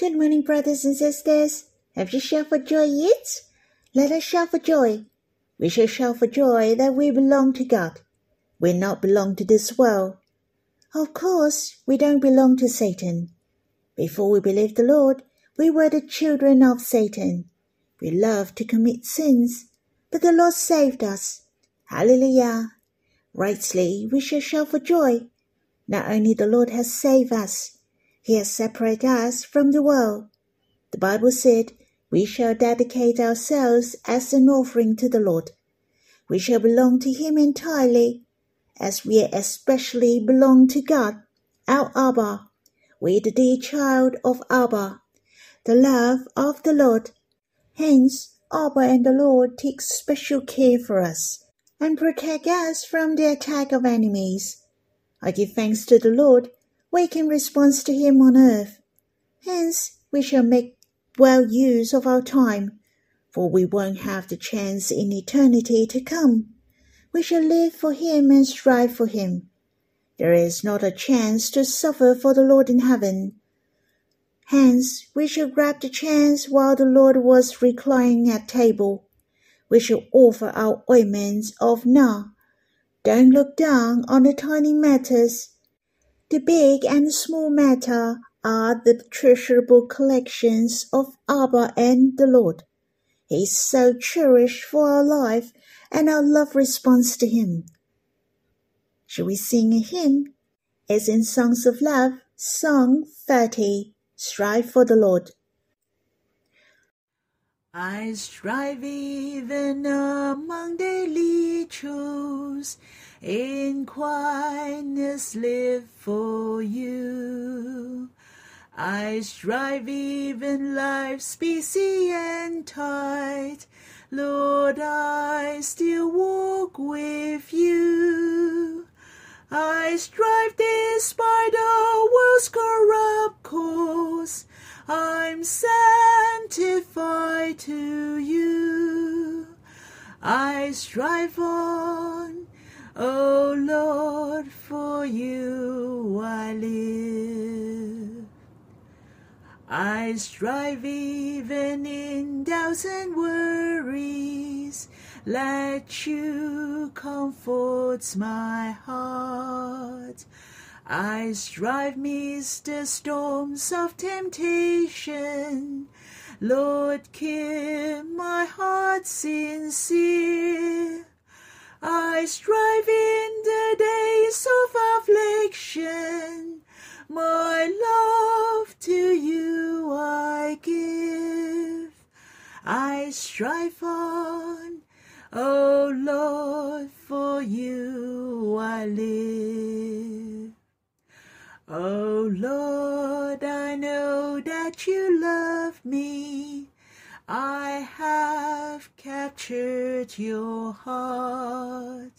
Good morning, brothers and sisters. Have you shouted for joy yet? Let us shout for joy. We shall shout for joy that we belong to God. We not belong to this world. Of course, we don't belong to Satan. Before we believed the Lord, we were the children of Satan. We loved to commit sins, but the Lord saved us. Hallelujah. Rightly, we shall shout for joy. Not only the Lord has saved us, he has separated us from the world. The Bible said, We shall dedicate ourselves as an offering to the Lord. We shall belong to Him entirely, as we especially belong to God, our Abba. We the dear child of Abba, the love of the Lord. Hence, Abba and the Lord take special care for us and protect us from the attack of enemies. I give thanks to the Lord we can respond to Him on earth. Hence, we shall make well use of our time, for we won't have the chance in eternity to come. We shall live for Him and strive for Him. There is not a chance to suffer for the Lord in heaven. Hence, we shall grab the chance while the Lord was reclining at table. We shall offer our ointments of nard. Don't look down on the tiny matters the big and small matter are the treasurable collections of Abba and the Lord. He is so cherished for our life and our love responds to him. Shall we sing a hymn? As in Songs of Love, Song 30, Strive for the Lord. I strive even among daily chores in quietness live for you. I strive even life's busy and tight. Lord, I still walk with you. I strive despite the world's corrupt course. I'm sanctified to you. I strive on O Lord, for you I live. I strive even in doubts and worries. Let you comfort my heart. I strive midst the storms of temptation. Lord, keep my heart sincere. I strive in the days of affliction. My love to you I give. I strive on, O Lord, for you I live. O oh Lord, I know that you love me I have captured your heart.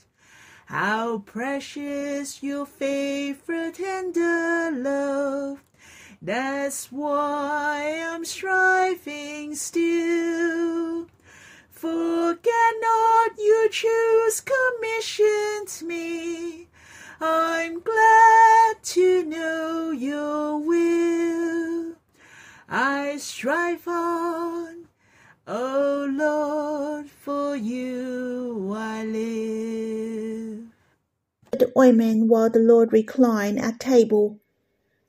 How precious your favorite tender love. That's why I'm striving still. Forget not you choose commissioned me. I'm glad to know your will. I strive on O Lord, for you I live. The ointment while the Lord reclined at table.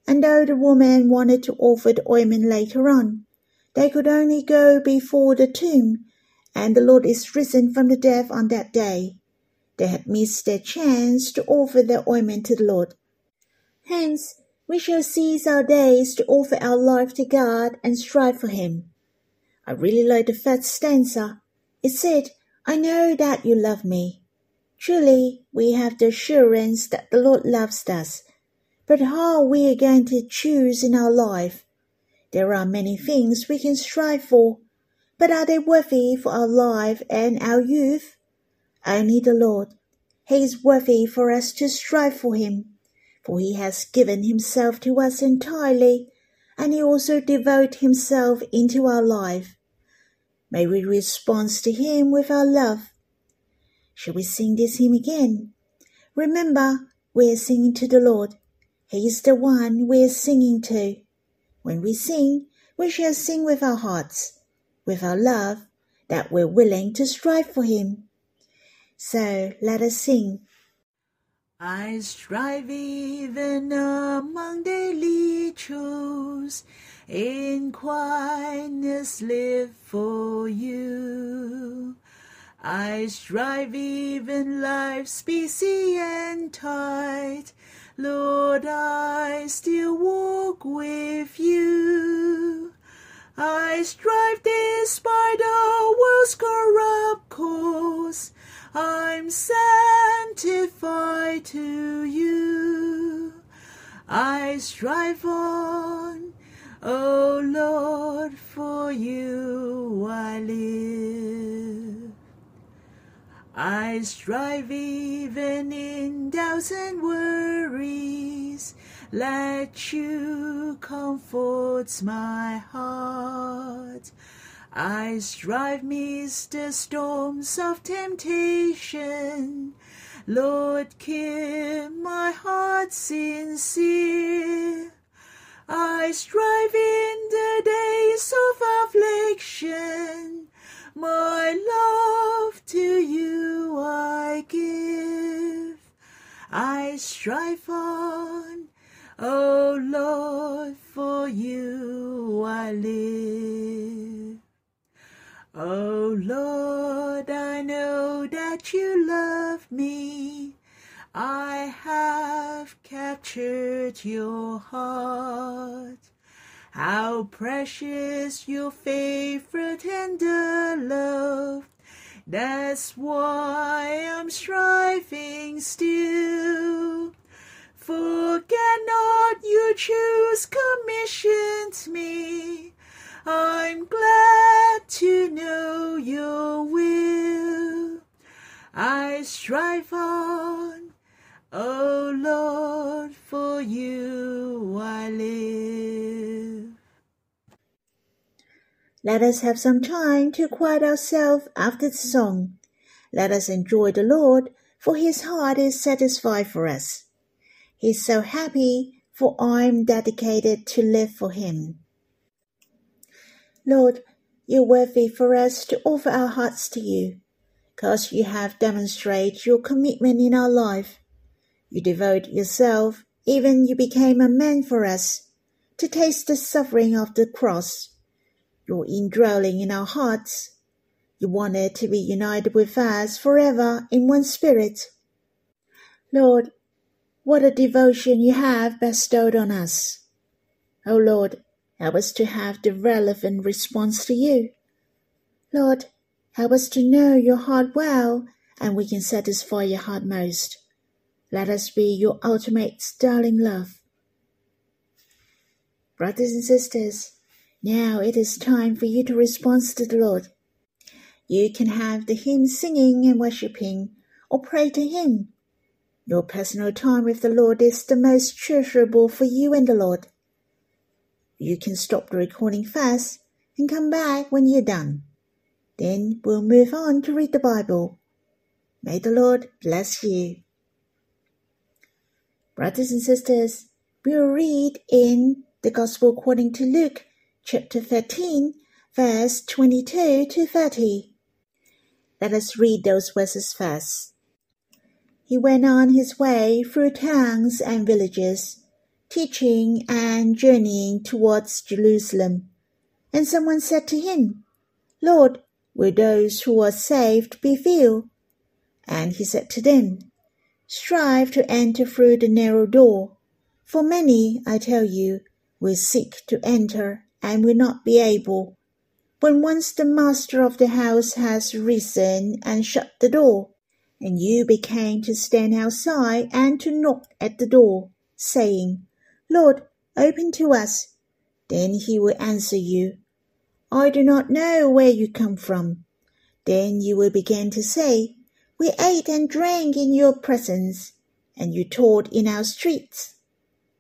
And though the woman wanted to offer the ointment later on, they could only go before the tomb, and the Lord is risen from the dead on that day. They had missed their chance to offer their ointment to the Lord. Hence, we shall seize our days to offer our life to God and strive for Him. I really like the first stanza. It said, I know that you love me. Truly, we have the assurance that the Lord loves us. But how are we going to choose in our life? There are many things we can strive for, but are they worthy for our life and our youth? Only the Lord. He is worthy for us to strive for him, for he has given himself to us entirely and he also devote himself into our life. May we respond to him with our love. Shall we sing this hymn again? Remember, we are singing to the Lord. He is the one we are singing to. When we sing, we shall sing with our hearts, with our love, that we're willing to strive for Him. So let us sing. I strive even among daily chores, in quietness live for you. I strive even life's busy and tight, Lord, I still walk with you. I strive despite the world's corrupt course. I'm sanctified to you. I strive on, O Lord, for you I live. I strive even in doubts and worries. Let you comfort my heart. I strive midst the storms of temptation. Lord, keep my heart sincere. I strive in the days of affliction. My love to you I give. I strive on, O Lord, for you I live. Oh Lord, I know that you love me. I have captured your heart. How precious your favorite tender love. That's why I'm striving still. Forget not you choose strive on, O Lord, for you I live. Let us have some time to quiet ourselves after the song. Let us enjoy the Lord, for his heart is satisfied for us. He's so happy, for I'm dedicated to live for him. Lord, you're worthy for us to offer our hearts to you, because you have demonstrated your commitment in our life. You devote yourself, even you became a man for us, to taste the suffering of the cross. You're indwelling in our hearts. You wanted to be united with us forever in one spirit. Lord, what a devotion you have bestowed on us. O oh Lord, Help us to have the relevant response to you. Lord, help us to know your heart well and we can satisfy your heart most. Let us be your ultimate sterling love. Brothers and sisters, now it is time for you to respond to the Lord. You can have the hymn singing and worshiping or pray to Him. Your personal time with the Lord is the most treasurable for you and the Lord. You can stop the recording fast and come back when you're done. Then we'll move on to read the Bible. May the Lord bless you. Brothers and sisters, we'll read in the Gospel according to Luke chapter 13, verse 22 to 30. Let us read those verses first. He went on his way through towns and villages teaching and journeying towards Jerusalem. And someone said to him, Lord, will those who are saved be few? And he said to them, Strive to enter through the narrow door, for many, I tell you, will seek to enter and will not be able. When once the master of the house has risen and shut the door, and you became to stand outside and to knock at the door, saying, Lord, open to us. Then he will answer you, I do not know where you come from. Then you will begin to say, We ate and drank in your presence, and you taught in our streets.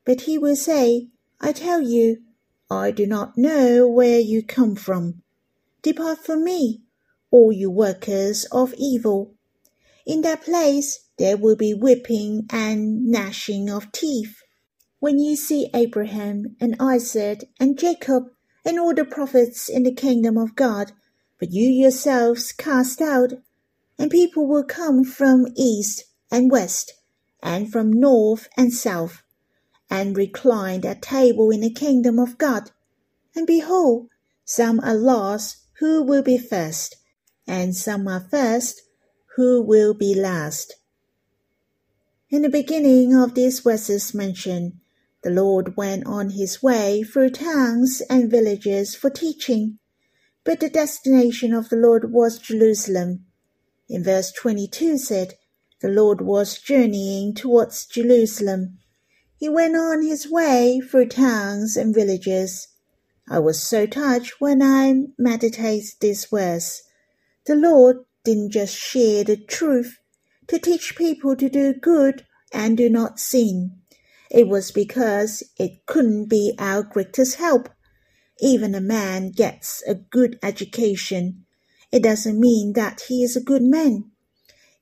But he will say, I tell you, I do not know where you come from. Depart from me, all you workers of evil. In that place there will be weeping and gnashing of teeth when you see Abraham and Isaac and Jacob and all the prophets in the kingdom of God, but you yourselves cast out. And people will come from east and west, and from north and south, and recline at table in the kingdom of God. And behold, some are last who will be first, and some are first who will be last. In the beginning of these verses mentioned, the Lord went on his way through towns and villages for teaching, but the destination of the Lord was Jerusalem. In verse 22 said, The Lord was journeying towards Jerusalem. He went on his way through towns and villages. I was so touched when I meditated this verse. The Lord didn't just share the truth to teach people to do good and do not sin. It was because it couldn't be our greatest help. Even a man gets a good education. It doesn't mean that he is a good man.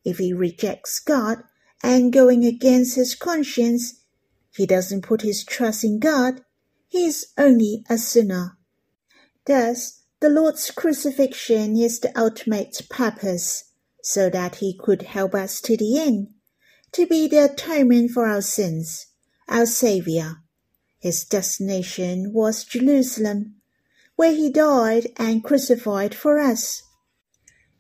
If he rejects God and going against his conscience, he doesn't put his trust in God. He is only a sinner. Thus, the Lord's crucifixion is the ultimate purpose, so that he could help us to the end, to be the atonement for our sins our Saviour. His destination was Jerusalem, where he died and crucified for us.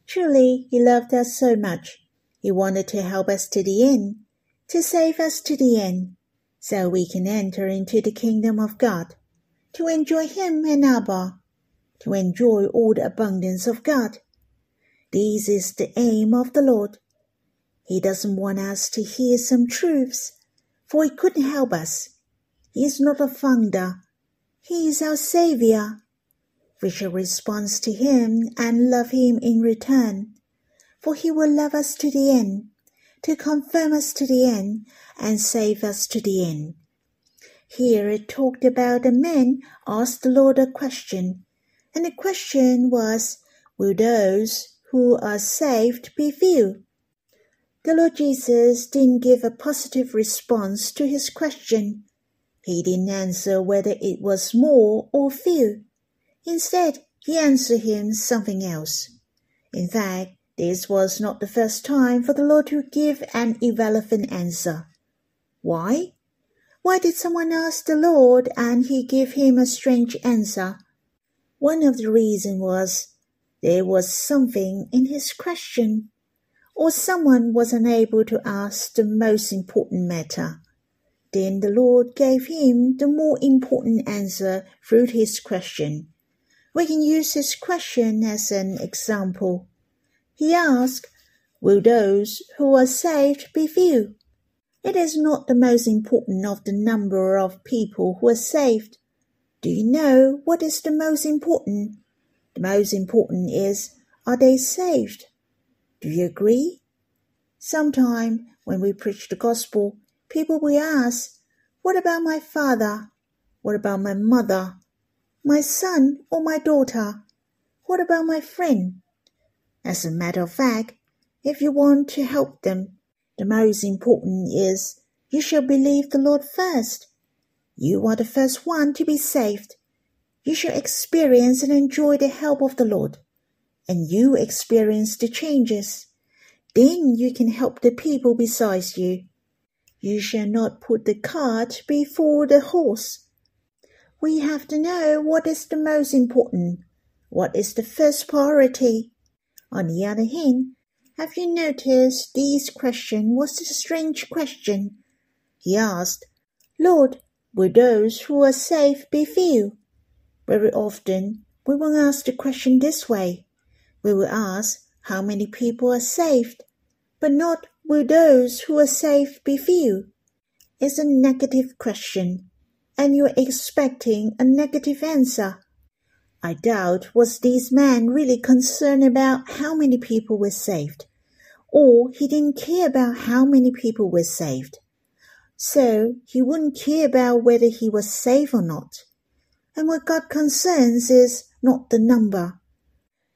Truly, he loved us so much. He wanted to help us to the end, to save us to the end, so we can enter into the kingdom of God, to enjoy him and Abba, to enjoy all the abundance of God. This is the aim of the Lord. He doesn't want us to hear some truths for he couldn't help us. He is not a founder. He is our Saviour. We shall respond to him and love him in return, for he will love us to the end, to confirm us to the end, and save us to the end. Here it talked about a man asked the Lord a question, and the question was, Will those who are saved be few? The Lord Jesus didn't give a positive response to his question. He didn't answer whether it was more or few. Instead, he answered him something else. In fact, this was not the first time for the Lord to give an irrelevant answer. Why? Why did someone ask the Lord and he gave him a strange answer? One of the reasons was there was something in his question or someone was unable to ask the most important matter. Then the Lord gave him the more important answer through his question. We can use his question as an example. He asked, Will those who are saved be few? It is not the most important of the number of people who are saved. Do you know what is the most important? The most important is, are they saved? Do you agree? Sometime when we preach the gospel, people will ask, What about my father? What about my mother? My son or my daughter? What about my friend? As a matter of fact, if you want to help them, the most important is you shall believe the Lord first. You are the first one to be saved. You shall experience and enjoy the help of the Lord, and you experience the changes. Then you can help the people besides you. You shall not put the cart before the horse. We have to know what is the most important, what is the first priority. On the other hand, have you noticed this question was a strange question? He asked, Lord, will those who are saved be few? Very often, we will ask the question this way. We will ask, how many people are saved, but not will those who are saved be few. It's a negative question, and you're expecting a negative answer. I doubt was this man really concerned about how many people were saved, or he didn't care about how many people were saved. So he wouldn't care about whether he was saved or not. And what God concerns is not the number,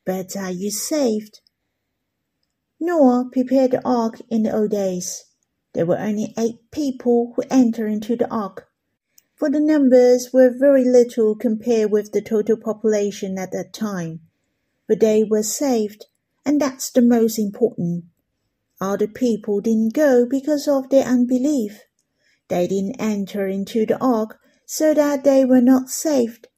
but are you saved? Noah prepared the ark in the old days. There were only eight people who entered into the ark. for the numbers were very little compared with the total population at that time. But they were saved, and that's the most important. Other people didn't go because of their unbelief. They didn't enter into the ark so that they were not saved.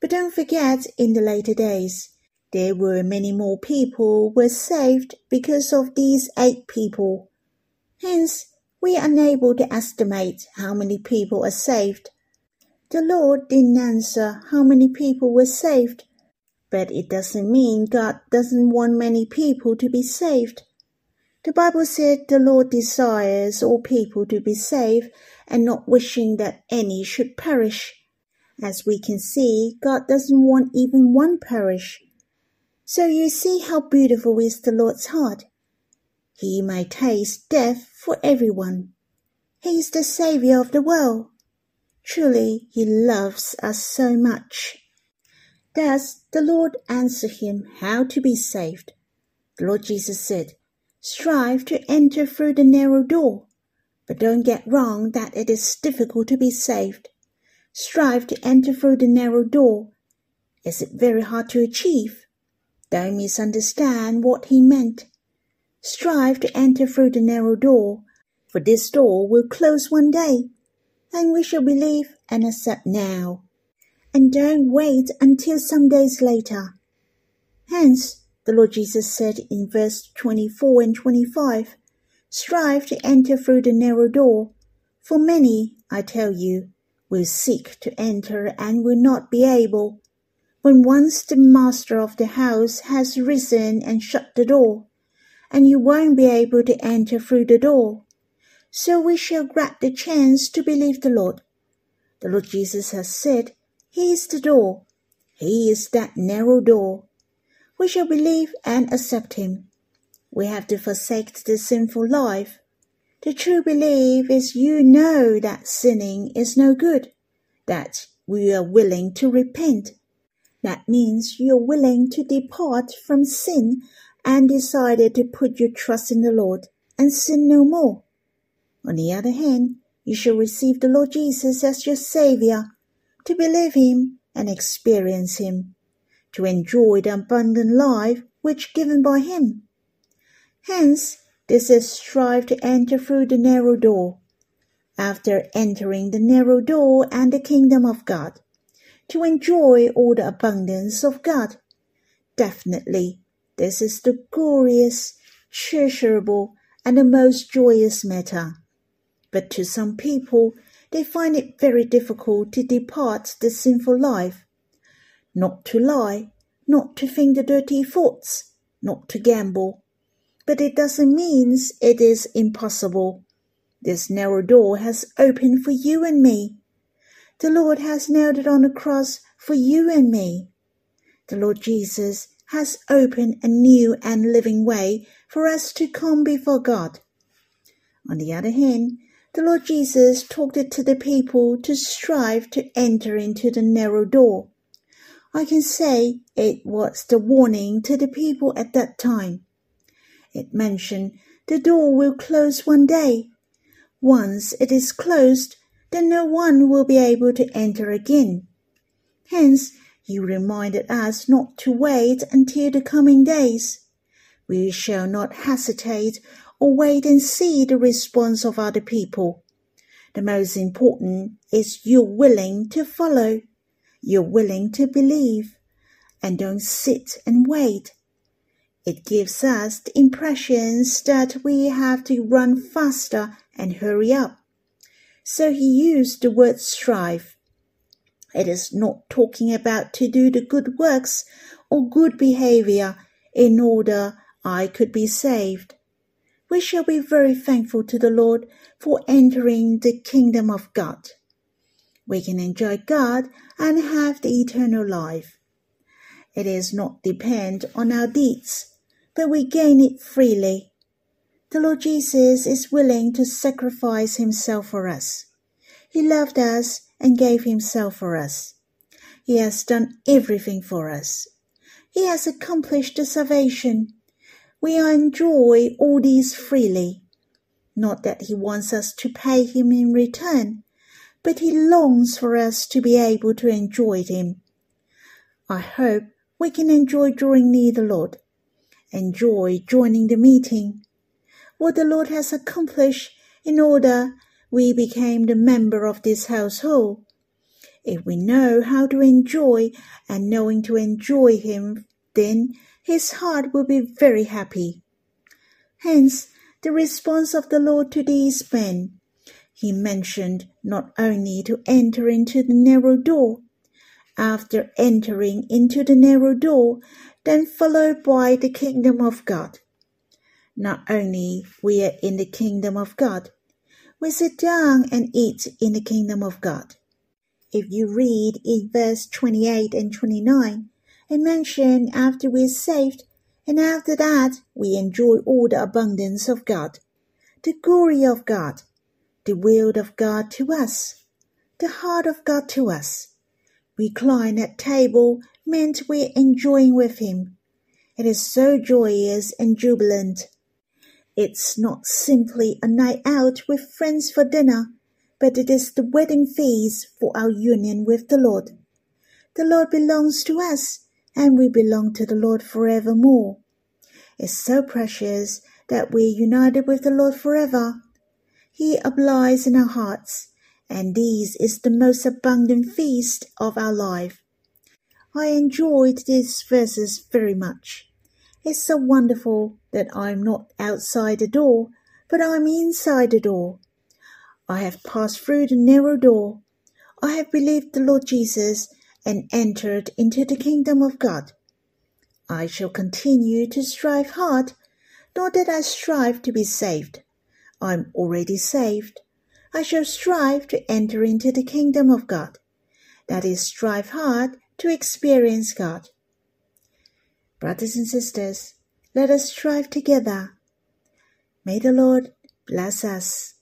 But don't forget, in the later days, there were many more people were saved because of these eight people. Hence, we are unable to estimate how many people are saved. The Lord didn't answer how many people were saved, but it doesn't mean God doesn't want many people to be saved. The Bible said the Lord desires all people to be saved and not wishing that any should perish. As we can see, God doesn't want even one perish. So you see how beautiful is the Lord's heart. He may taste death for everyone. He is the Saviour of the world. Truly, He loves us so much. Thus, the Lord answered him how to be saved. The Lord Jesus said, Strive to enter through the narrow door, but don't get wrong that it is difficult to be saved. Strive to enter through the narrow door. Is it very hard to achieve? Don't misunderstand what he meant. Strive to enter through the narrow door, for this door will close one day, and we shall believe and accept now. And don't wait until some days later. Hence, the Lord Jesus said in verse 24 and 25, Strive to enter through the narrow door, for many, I tell you, will seek to enter and will not be able. When once the master of the house has risen and shut the door, and you won't be able to enter through the door. So we shall grab the chance to believe the Lord. The Lord Jesus has said, He is the door. He is that narrow door. We shall believe and accept Him. We have to forsake the sinful life. The true belief is you know that sinning is no good, that we are willing to repent that means you're willing to depart from sin and decided to put your trust in the Lord and sin no more. On the other hand, you shall receive the Lord Jesus as your Savior, to believe Him and experience Him, to enjoy the abundant life which given by Him. Hence, this is strive to enter through the narrow door. After entering the narrow door and the kingdom of God, to enjoy all the abundance of God. Definitely, this is the glorious, treasurable, and the most joyous matter. But to some people, they find it very difficult to depart the sinful life. Not to lie, not to think the dirty thoughts, not to gamble. But it doesn't mean it is impossible. This narrow door has opened for you and me. The Lord has nailed it on the cross for you and me. The Lord Jesus has opened a new and living way for us to come before God. On the other hand, the Lord Jesus talked it to the people to strive to enter into the narrow door. I can say it was the warning to the people at that time. It mentioned the door will close one day. Once it is closed, then no one will be able to enter again. Hence, you reminded us not to wait until the coming days. We shall not hesitate or wait and see the response of other people. The most important is you're willing to follow, you're willing to believe, and don't sit and wait. It gives us the impressions that we have to run faster and hurry up. So he used the word strive. It is not talking about to do the good works or good behavior in order I could be saved. We shall be very thankful to the Lord for entering the kingdom of God. We can enjoy God and have the eternal life. It is not depend on our deeds, but we gain it freely the Lord Jesus is willing to sacrifice himself for us. He loved us and gave himself for us. He has done everything for us. He has accomplished the salvation. We enjoy all these freely. Not that he wants us to pay him in return, but He longs for us to be able to enjoy Him. I hope we can enjoy drawing near the Lord, enjoy joining the meeting, what the Lord has accomplished in order we became the member of this household. If we know how to enjoy and knowing to enjoy Him, then His heart will be very happy. Hence, the response of the Lord to these men. He mentioned not only to enter into the narrow door, after entering into the narrow door, then followed by the kingdom of God. Not only we are in the kingdom of God, we sit down and eat in the kingdom of God. If you read in verse 28 and 29, it mentions after we're saved, and after that we enjoy all the abundance of God, the glory of God, the will of God to us, the heart of God to us. Recline at table meant we're enjoying with Him. It is so joyous and jubilant it's not simply a night out with friends for dinner, but it is the wedding feast for our union with the Lord. The Lord belongs to us, and we belong to the Lord forevermore. It's so precious that we're united with the Lord forever. He abides in our hearts, and this is the most abundant feast of our life. I enjoyed these verses very much. It's so wonderful that I'm not outside the door, but I'm inside the door. I have passed through the narrow door. I have believed the Lord Jesus and entered into the kingdom of God. I shall continue to strive hard, not that I strive to be saved. I'm already saved. I shall strive to enter into the kingdom of God. That is, strive hard to experience God. Brothers and sisters, let us strive together. May the Lord bless us.